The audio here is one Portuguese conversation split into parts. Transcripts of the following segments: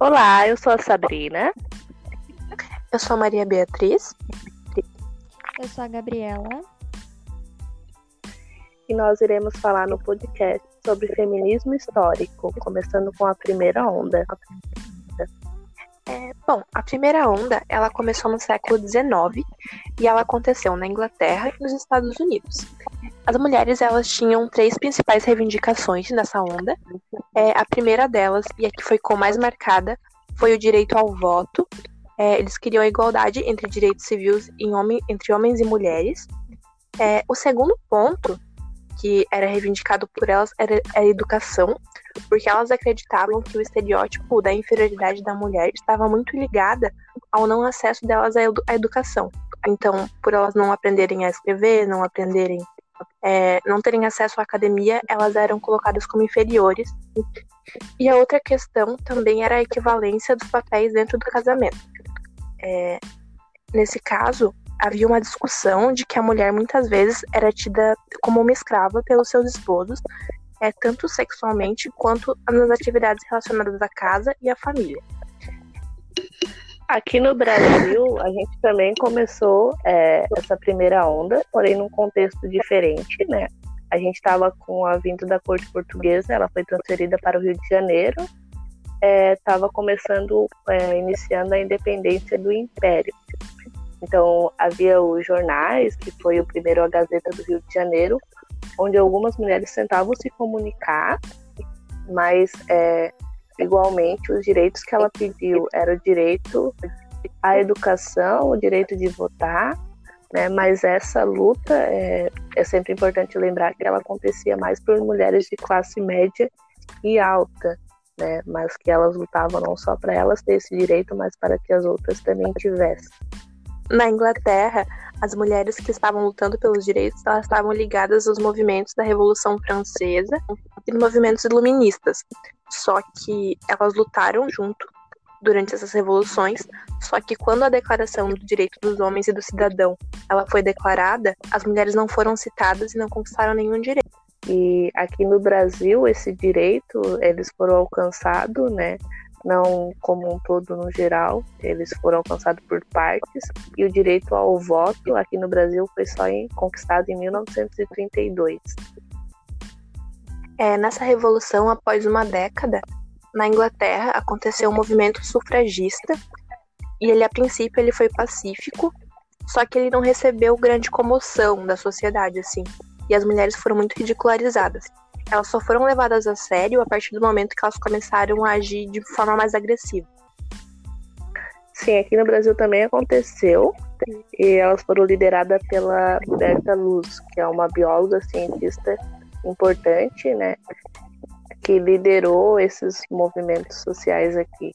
Olá, eu sou a Sabrina. Eu sou a Maria Beatriz. Eu sou a Gabriela. E nós iremos falar no podcast sobre feminismo histórico, começando com a primeira onda. É, bom, a primeira onda ela começou no século XIX e ela aconteceu na Inglaterra e nos Estados Unidos. As mulheres elas tinham três principais reivindicações nessa onda. É, a primeira delas, e a que foi com mais marcada, foi o direito ao voto. É, eles queriam a igualdade entre direitos civis homem, entre homens e mulheres. É, o segundo ponto que era reivindicado por elas era a educação, porque elas acreditavam que o estereótipo da inferioridade da mulher estava muito ligada ao não acesso delas à, edu à educação. Então, por elas não aprenderem a escrever, não aprenderem, é, não terem acesso à academia, elas eram colocadas como inferiores. E a outra questão também era a equivalência dos papéis dentro do casamento. É, nesse caso, havia uma discussão de que a mulher muitas vezes era tida como uma escrava pelos seus esposos, é, tanto sexualmente quanto nas atividades relacionadas à casa e à família. Aqui no Brasil, a gente também começou é, essa primeira onda, porém num contexto diferente, né? A gente estava com a vinda da corte portuguesa, ela foi transferida para o Rio de Janeiro, estava é, começando, é, iniciando a independência do Império. Então, havia os jornais, que foi o primeiro a Gazeta do Rio de Janeiro, onde algumas mulheres tentavam se comunicar, mas é, igualmente os direitos que ela pediu era o direito à educação, o direito de votar, né? Mas essa luta é, é sempre importante lembrar que ela acontecia mais por mulheres de classe média e alta, né? Mas que elas lutavam não só para elas ter esse direito, mas para que as outras também tivessem. Na Inglaterra, as mulheres que estavam lutando pelos direitos elas estavam ligadas aos movimentos da Revolução Francesa e movimentos iluministas. Só que elas lutaram junto durante essas revoluções, só que quando a Declaração do Direito dos Homens e do Cidadão ela foi declarada, as mulheres não foram citadas e não conquistaram nenhum direito. E aqui no Brasil esse direito eles foram alcançados, né? Não como um todo no geral, eles foram alcançados por partes, e o direito ao voto aqui no Brasil foi só em, conquistado em 1932. É, nessa revolução, após uma década, na Inglaterra aconteceu um movimento sufragista, e ele a princípio ele foi pacífico, só que ele não recebeu grande comoção da sociedade assim, e as mulheres foram muito ridicularizadas elas só foram levadas a sério a partir do momento que elas começaram a agir de forma mais agressiva. Sim, aqui no Brasil também aconteceu. E elas foram lideradas pela Berta Luz, que é uma bióloga cientista importante, né? Que liderou esses movimentos sociais aqui.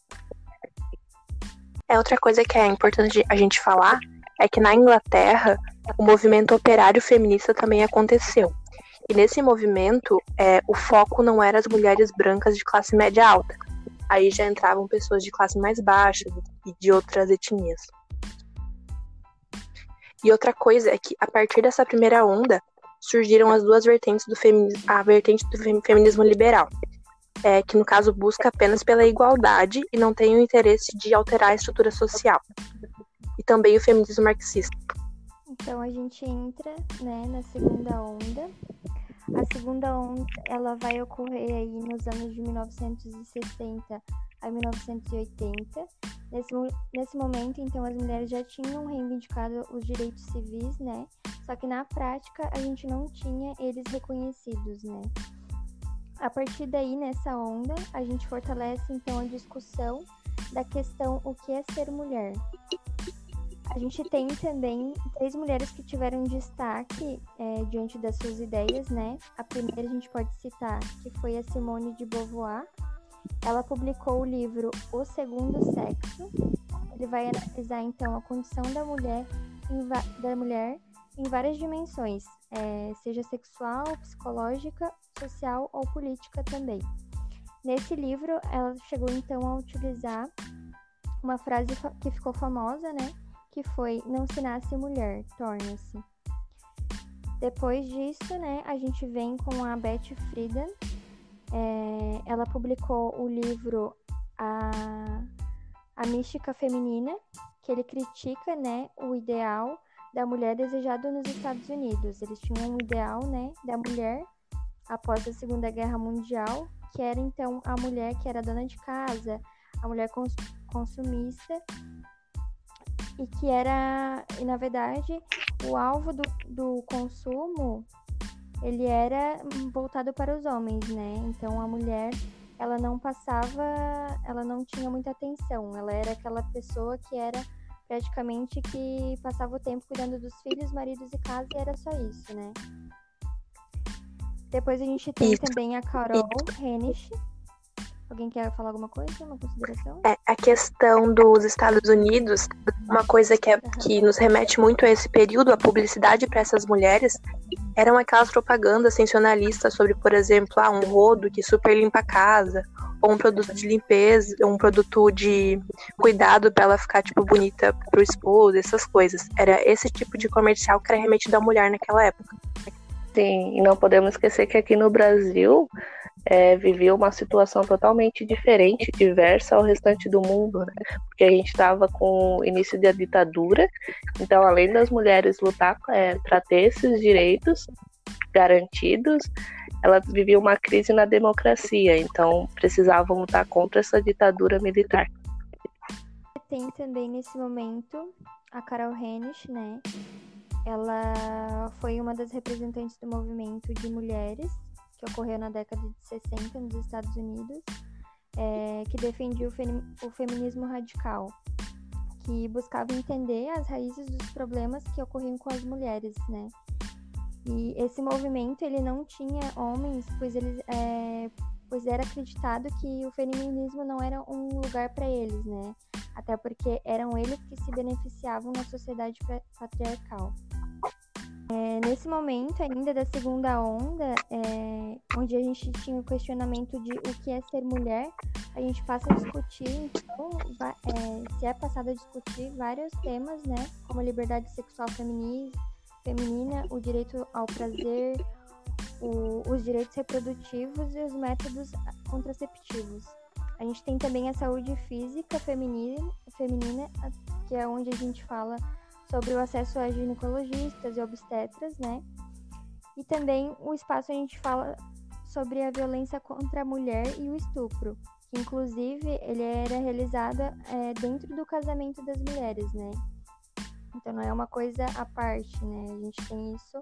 É outra coisa que é importante a gente falar é que na Inglaterra o movimento operário feminista também aconteceu. E nesse movimento, é, o foco não era as mulheres brancas de classe média alta. Aí já entravam pessoas de classe mais baixa e de outras etnias. E outra coisa é que, a partir dessa primeira onda, surgiram as duas vertentes do feminismo, a vertente do feminismo liberal, é, que no caso busca apenas pela igualdade e não tem o interesse de alterar a estrutura social. E também o feminismo marxista. Então a gente entra né, na segunda onda, a segunda onda ela vai ocorrer aí nos anos de 1960 a 1980. Nesse, nesse momento, então, as mulheres já tinham reivindicado os direitos civis, né? Só que na prática a gente não tinha eles reconhecidos, né? A partir daí, nessa onda, a gente fortalece então a discussão da questão o que é ser mulher. A gente tem também três mulheres que tiveram destaque é, diante das suas ideias, né? A primeira a gente pode citar, que foi a Simone de Beauvoir. Ela publicou o livro O Segundo Sexo. Ele vai analisar então a condição da mulher em, da mulher em várias dimensões, é, seja sexual, psicológica, social ou política também. Nesse livro, ela chegou então a utilizar uma frase que ficou famosa, né? Que foi Não se nasce mulher, torna-se. Depois disso, né, a gente vem com a Betty Friedan, É, ela publicou o livro a, a Mística Feminina, que ele critica né, o ideal da mulher desejado nos Estados Unidos. Eles tinham um ideal né, da mulher após a Segunda Guerra Mundial, que era então a mulher que era dona de casa, a mulher cons consumista, e que era, e na verdade, o alvo do, do consumo ele era voltado para os homens, né? Então a mulher ela não passava, ela não tinha muita atenção, ela era aquela pessoa que era praticamente que passava o tempo cuidando dos filhos, maridos e casa e era só isso, né? Depois a gente tem também a Carol Hennish, Alguém quer falar alguma coisa? Uma consideração? É, a questão dos Estados Unidos, uma coisa que, é, que nos remete muito a esse período, a publicidade para essas mulheres, eram aquelas propagandas sensacionalistas sobre, por exemplo, ah, um rodo que super limpa a casa, ou um produto de limpeza, um produto de cuidado para ela ficar, tipo, bonita pro esposo, essas coisas. Era esse tipo de comercial que era remetido à mulher naquela época. Sim, e não podemos esquecer que aqui no Brasil é, uma situação totalmente diferente, diversa ao restante do mundo, né? Porque a gente estava com o início da ditadura, então além das mulheres lutar é, para ter esses direitos garantidos, elas viviam uma crise na democracia, então precisavam lutar contra essa ditadura militar. Tem também nesse momento a Carol Hennish, né? Ela foi uma das representantes do movimento de mulheres que ocorreu na década de 60 nos Estados Unidos, é, que defendia o, o feminismo radical, que buscava entender as raízes dos problemas que ocorriam com as mulheres, né? E esse movimento ele não tinha homens, pois eles é, pois era acreditado que o feminismo não era um lugar para eles, né? Até porque eram eles que se beneficiavam na sociedade patriarcal. É, nesse momento ainda da segunda onda, é, onde a gente tinha o questionamento de o que é ser mulher, a gente passa a discutir, então, é, se é passado a discutir vários temas, né, como liberdade sexual feminina, o direito ao prazer, o, os direitos reprodutivos e os métodos contraceptivos. A gente tem também a saúde física feminina, feminina que é onde a gente fala sobre o acesso a ginecologistas e obstetras, né? E também o espaço a gente fala sobre a violência contra a mulher e o estupro, que inclusive ele era realizado é, dentro do casamento das mulheres, né? Então não é uma coisa à parte, né? A gente tem isso,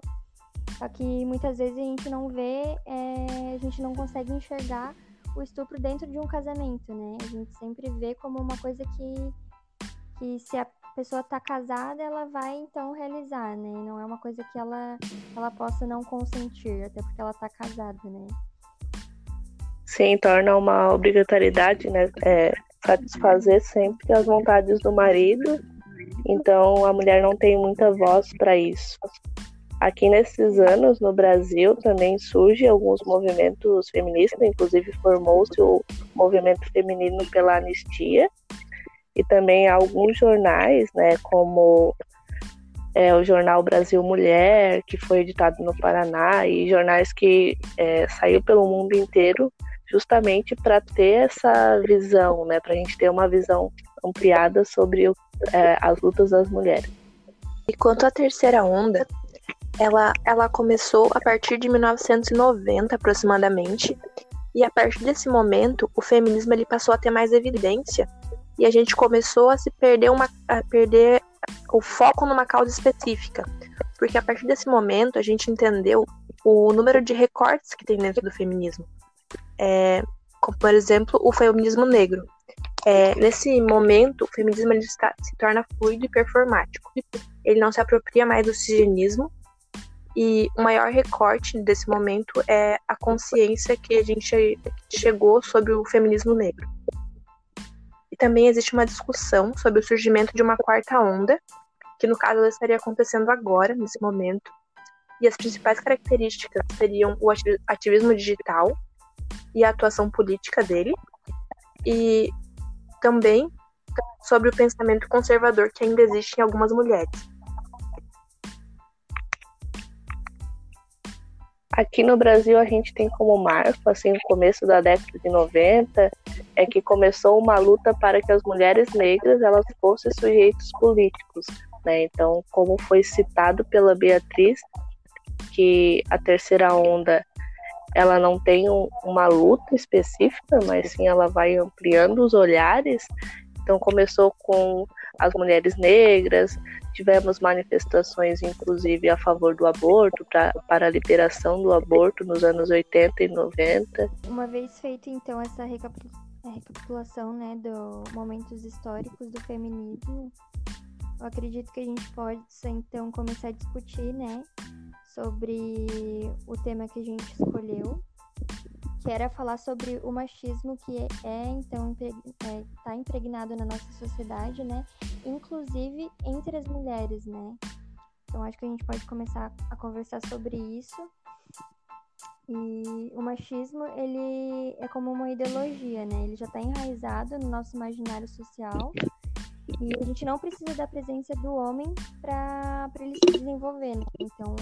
só que muitas vezes a gente não vê, é, a gente não consegue enxergar o estupro dentro de um casamento, né? A gente sempre vê como uma coisa que, que se pessoa está casada, ela vai então realizar, né? Não é uma coisa que ela, ela possa não consentir, até porque ela está casada, né? Sim, torna uma obrigatoriedade, né? É, satisfazer sempre as vontades do marido. Então a mulher não tem muita voz para isso. Aqui nesses anos no Brasil também surge alguns movimentos feministas, inclusive formou-se o movimento feminino pela anistia, e também alguns jornais, né, como é, o jornal Brasil Mulher, que foi editado no Paraná, e jornais que é, saiu pelo mundo inteiro justamente para ter essa visão, né, para a gente ter uma visão ampliada sobre é, as lutas das mulheres. E quanto à terceira onda, ela, ela começou a partir de 1990 aproximadamente, e a partir desse momento o feminismo ele passou a ter mais evidência e a gente começou a se perder uma a perder o foco numa causa específica, porque a partir desse momento a gente entendeu o número de recortes que tem dentro do feminismo, é, como por exemplo o feminismo negro. É, nesse momento, o feminismo ele está, se torna fluido e performático. Ele não se apropria mais do cisgenismo e o maior recorte desse momento é a consciência que a gente chegou sobre o feminismo negro. E também existe uma discussão sobre o surgimento de uma quarta onda, que no caso ela estaria acontecendo agora, nesse momento. E as principais características seriam o ativismo digital e a atuação política dele, e também sobre o pensamento conservador que ainda existe em algumas mulheres. Aqui no Brasil a gente tem como marco, assim, o começo da década de 90, é que começou uma luta para que as mulheres negras elas fossem sujeitos políticos, né? Então, como foi citado pela Beatriz, que a terceira onda ela não tem um, uma luta específica, mas sim ela vai ampliando os olhares. Então começou com as mulheres negras, tivemos manifestações inclusive a favor do aborto, pra, para a liberação do aborto nos anos 80 e 90. Uma vez feita então essa recapitulação né, dos momentos históricos do feminismo, eu acredito que a gente pode então começar a discutir, né, sobre o tema que a gente escolheu, que era falar sobre o machismo que é, então está é, impregnado na nossa sociedade, né? Inclusive entre as mulheres, né? Então acho que a gente pode começar a conversar sobre isso. E o machismo, ele é como uma ideologia, né? Ele já está enraizado no nosso imaginário social. E a gente não precisa da presença do homem para ele se desenvolver. Né? Então,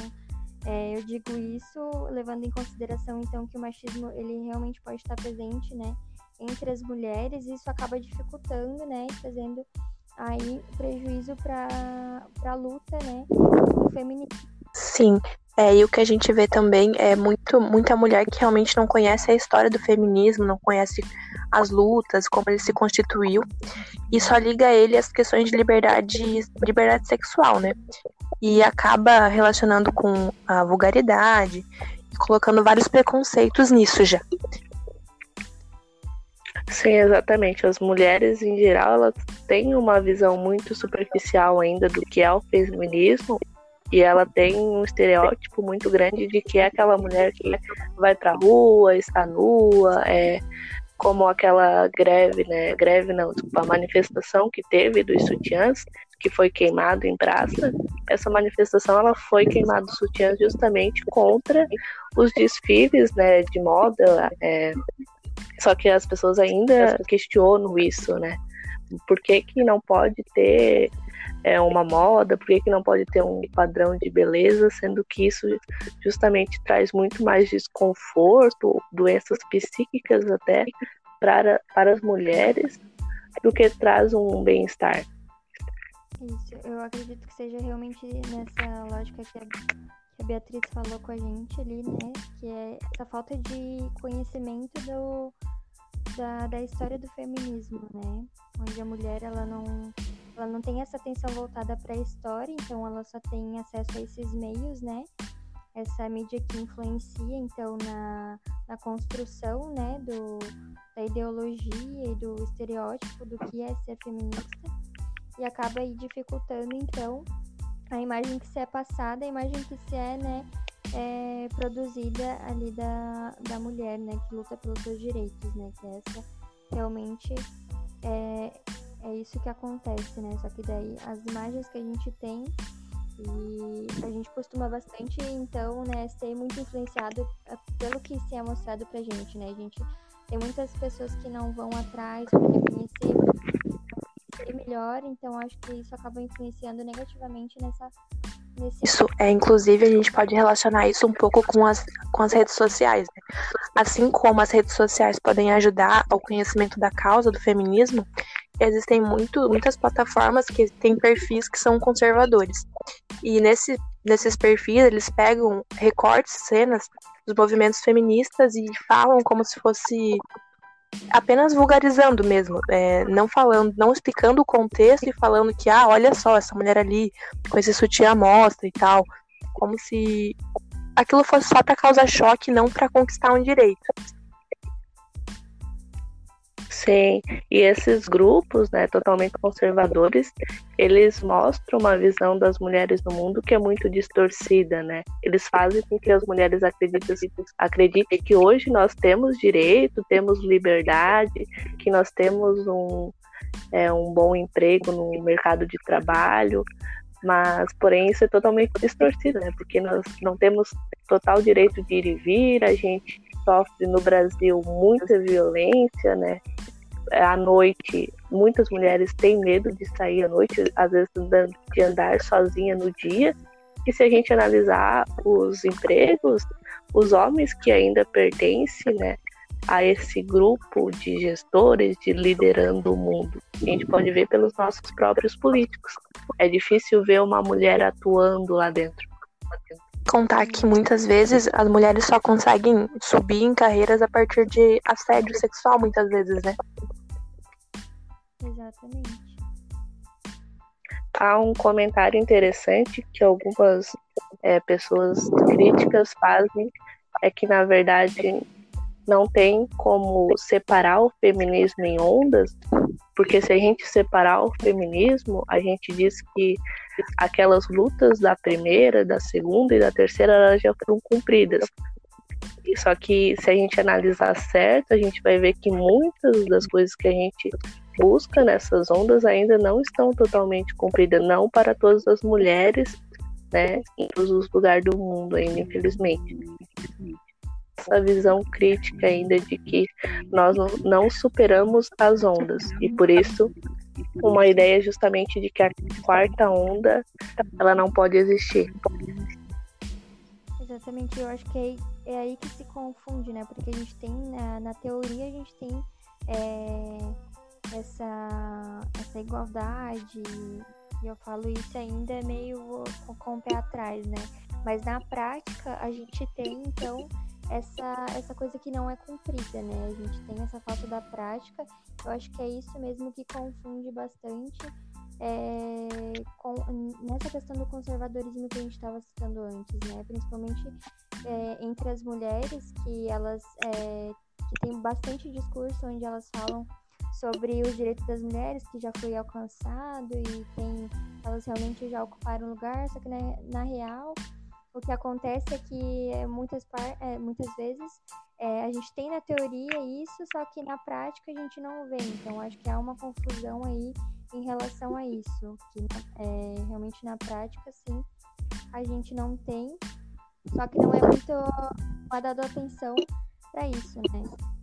é, eu digo isso levando em consideração então que o machismo ele realmente pode estar presente, né, entre as mulheres e isso acaba dificultando, né, e trazendo aí prejuízo para a luta, né, feminismo. Sim, é, e o que a gente vê também é muito, muita mulher que realmente não conhece a história do feminismo, não conhece as lutas, como ele se constituiu, e só liga ele às questões de liberdade, liberdade sexual, né? E acaba relacionando com a vulgaridade colocando vários preconceitos nisso já. Sim, exatamente. As mulheres, em geral, elas têm uma visão muito superficial ainda do que é o feminismo e ela tem um estereótipo muito grande de que é aquela mulher que vai pra rua, está nua, é como aquela greve, né? Greve não, desculpa, a manifestação que teve dos sutiãs, que foi queimado em praça. Essa manifestação ela foi queimada sutiãs justamente contra os desfiles, né, de moda. É, só que as pessoas ainda questionam isso, né? Por que, que não pode ter é uma moda, por que, que não pode ter um padrão de beleza, sendo que isso justamente traz muito mais desconforto, doenças psíquicas até para, para as mulheres, do que traz um bem-estar. Isso, eu acredito que seja realmente nessa lógica que a, que a Beatriz falou com a gente ali, né? Que é essa falta de conhecimento do, da, da história do feminismo, né? Onde a mulher ela não ela não tem essa atenção voltada para a história, então ela só tem acesso a esses meios, né? Essa mídia que influencia, então, na, na construção, né, do, da ideologia e do estereótipo do que é ser feminista, e acaba aí dificultando, então, a imagem que se é passada, a imagem que se é, né, é produzida ali da, da mulher, né, que luta pelos seus direitos, né, que essa realmente é, é isso que acontece, né? Só que daí as imagens que a gente tem e a gente costuma bastante, então, né, ser muito influenciado é, pelo que se é mostrado pra gente, né? A gente tem muitas pessoas que não vão atrás para reconhecer, melhor, então acho que isso acaba influenciando negativamente nessa Nesse... Isso é, inclusive, a gente pode relacionar isso um pouco com as, com as redes sociais. Né? Assim como as redes sociais podem ajudar ao conhecimento da causa do feminismo, existem muito, muitas plataformas que têm perfis que são conservadores. E nesse, nesses perfis, eles pegam recortes, cenas dos movimentos feministas e falam como se fosse apenas vulgarizando mesmo, é, não falando, não explicando o contexto e falando que, ah, olha só, essa mulher ali com esse sutiã mostra e tal, como se aquilo fosse só para causar choque, não para conquistar um direito. Sim, e esses grupos, né, totalmente conservadores, eles mostram uma visão das mulheres no mundo que é muito distorcida, né? Eles fazem com que as mulheres acreditem, acreditem que hoje nós temos direito, temos liberdade, que nós temos um, é, um bom emprego no mercado de trabalho, mas porém isso é totalmente distorcido, né? Porque nós não temos total direito de ir e vir, a gente sofre no Brasil muita violência, né? À noite, muitas mulheres têm medo de sair à noite, às vezes de andar sozinha no dia. E se a gente analisar os empregos, os homens que ainda pertencem, né, a esse grupo de gestores de liderando o mundo. A gente pode ver pelos nossos próprios políticos. É difícil ver uma mulher atuando lá dentro. Contar que muitas vezes as mulheres só conseguem subir em carreiras a partir de assédio sexual, muitas vezes, né? Exatamente. Há um comentário interessante que algumas é, pessoas críticas fazem, é que na verdade não tem como separar o feminismo em ondas, porque se a gente separar o feminismo, a gente diz que aquelas lutas da primeira, da segunda e da terceira elas já foram cumpridas. Só que se a gente analisar certo, a gente vai ver que muitas das coisas que a gente busca nessas ondas ainda não estão totalmente cumpridas, não para todas as mulheres, né, em todos os lugares do mundo ainda, infelizmente essa visão crítica ainda de que nós não superamos as ondas e por isso uma ideia justamente de que a quarta onda ela não pode existir. Exatamente, eu acho que é, é aí que se confunde, né? Porque a gente tem na, na teoria a gente tem é, essa, essa igualdade e eu falo isso ainda meio com, com o pé atrás, né? Mas na prática a gente tem então essa, essa coisa que não é cumprida, né? A gente tem essa falta da prática. Eu acho que é isso mesmo que confunde bastante é, com, nessa questão do conservadorismo que a gente estava citando antes, né? Principalmente é, entre as mulheres, que elas é, que tem bastante discurso onde elas falam sobre os direitos das mulheres que já foi alcançado e tem elas realmente já ocuparam lugar, só que na, na real o que acontece é que é, muitas, é, muitas vezes é, a gente tem na teoria isso, só que na prática a gente não vê. Então acho que há uma confusão aí em relação a isso. Que é, realmente na prática, sim, a gente não tem, só que não é muito dado atenção para isso, né?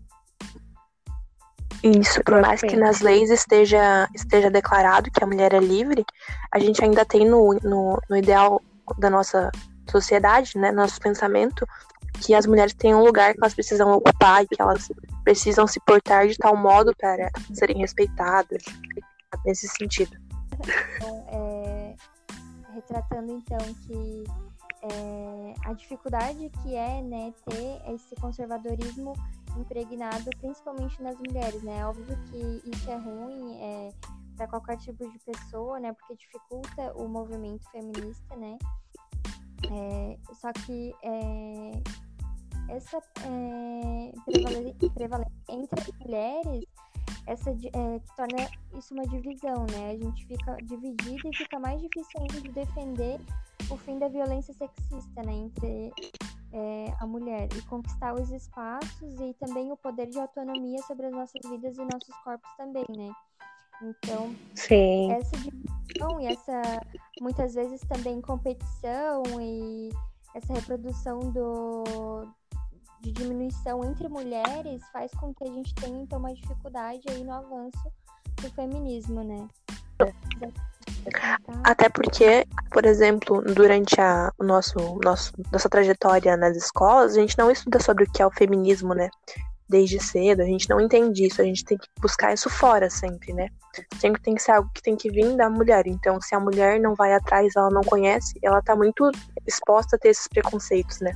Isso, por mais que nas leis esteja, esteja declarado que a mulher é livre, a gente ainda tem no, no, no ideal da nossa sociedade, né, nosso pensamento, que as mulheres têm um lugar que elas precisam ocupar e que elas precisam se portar de tal modo para serem respeitadas, nesse sentido. Então, é, retratando então que é, a dificuldade que é né, ter esse conservadorismo impregnado principalmente nas mulheres, né? Óbvio que isso é ruim é, para qualquer tipo de pessoa, né? Porque dificulta o movimento feminista, né? É, só que é, essa é, prevalência entre mulheres essa é, que torna isso uma divisão, né? A gente fica dividida e fica mais difícil ainda de defender o fim da violência sexista, né? Entre é, a mulher e conquistar os espaços e também o poder de autonomia sobre as nossas vidas e nossos corpos também, né? Então, Sim. essa divisão e essa muitas vezes também competição e essa reprodução do, de diminuição entre mulheres faz com que a gente tenha então uma dificuldade aí no avanço do feminismo, né? Até porque, por exemplo, durante a nosso, nosso, nossa trajetória nas escolas, a gente não estuda sobre o que é o feminismo, né? desde cedo, a gente não entende isso, a gente tem que buscar isso fora sempre, né? Sempre tem que ser algo que tem que vir da mulher. Então, se a mulher não vai atrás, ela não conhece, ela tá muito exposta a ter esses preconceitos, né?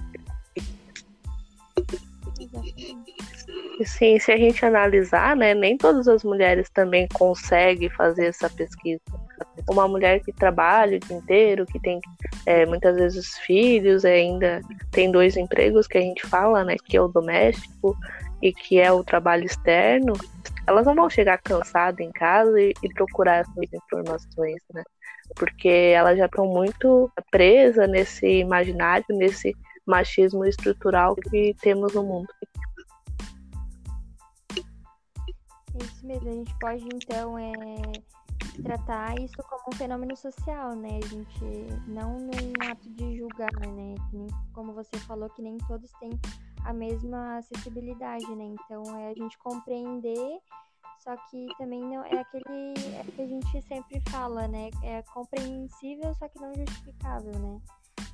Sim, se a gente analisar, né, nem todas as mulheres também conseguem fazer essa pesquisa. Uma mulher que trabalha o dia inteiro, que tem é, muitas vezes filhos, ainda tem dois empregos que a gente fala, né, que é o doméstico e que é o trabalho externo, elas não vão chegar cansadas em casa e, e procurar essas informações, né? Porque elas já estão muito presas nesse imaginário, nesse machismo estrutural que temos no mundo. Isso mesmo, a gente pode então é, tratar isso como um fenômeno social, né? A gente não num ato de julgar, né? Como você falou, que nem todos têm a mesma acessibilidade, né? Então é a gente compreender, só que também não é aquele é que a gente sempre fala, né? É compreensível, só que não justificável, né?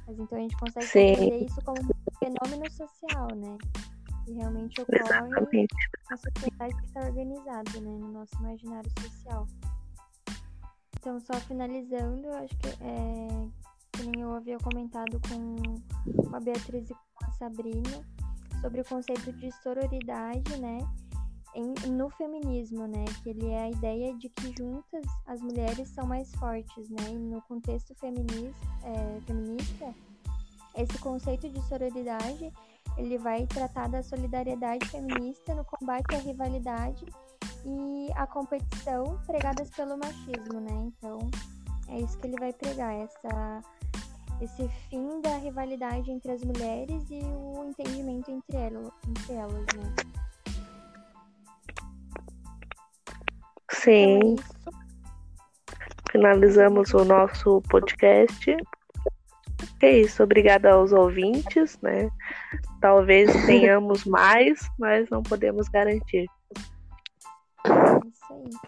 Mas então a gente consegue Sim. compreender isso como fenômeno social, né? Que realmente ocorre Exatamente. na sociedade que está organizada, né? No nosso imaginário social. Então, só finalizando, eu acho que é, que nem eu havia comentado com a Beatriz e com a Sabrina sobre o conceito de sororidade, né? Em, no feminismo, né? Que ele é a ideia de que juntas as mulheres são mais fortes, né? E no contexto feminista, é, feminista, esse conceito de sororidade ele vai tratar da solidariedade feminista no combate à rivalidade e à competição pregadas pelo machismo, né? Então é isso que ele vai pregar, essa esse fim da rivalidade entre as mulheres e o entendimento entre, ela, entre elas, né? Sim. Então é isso. Finalizamos o nosso podcast. É isso, obrigada aos ouvintes, né? Talvez tenhamos mais, mas não podemos garantir. É isso aí.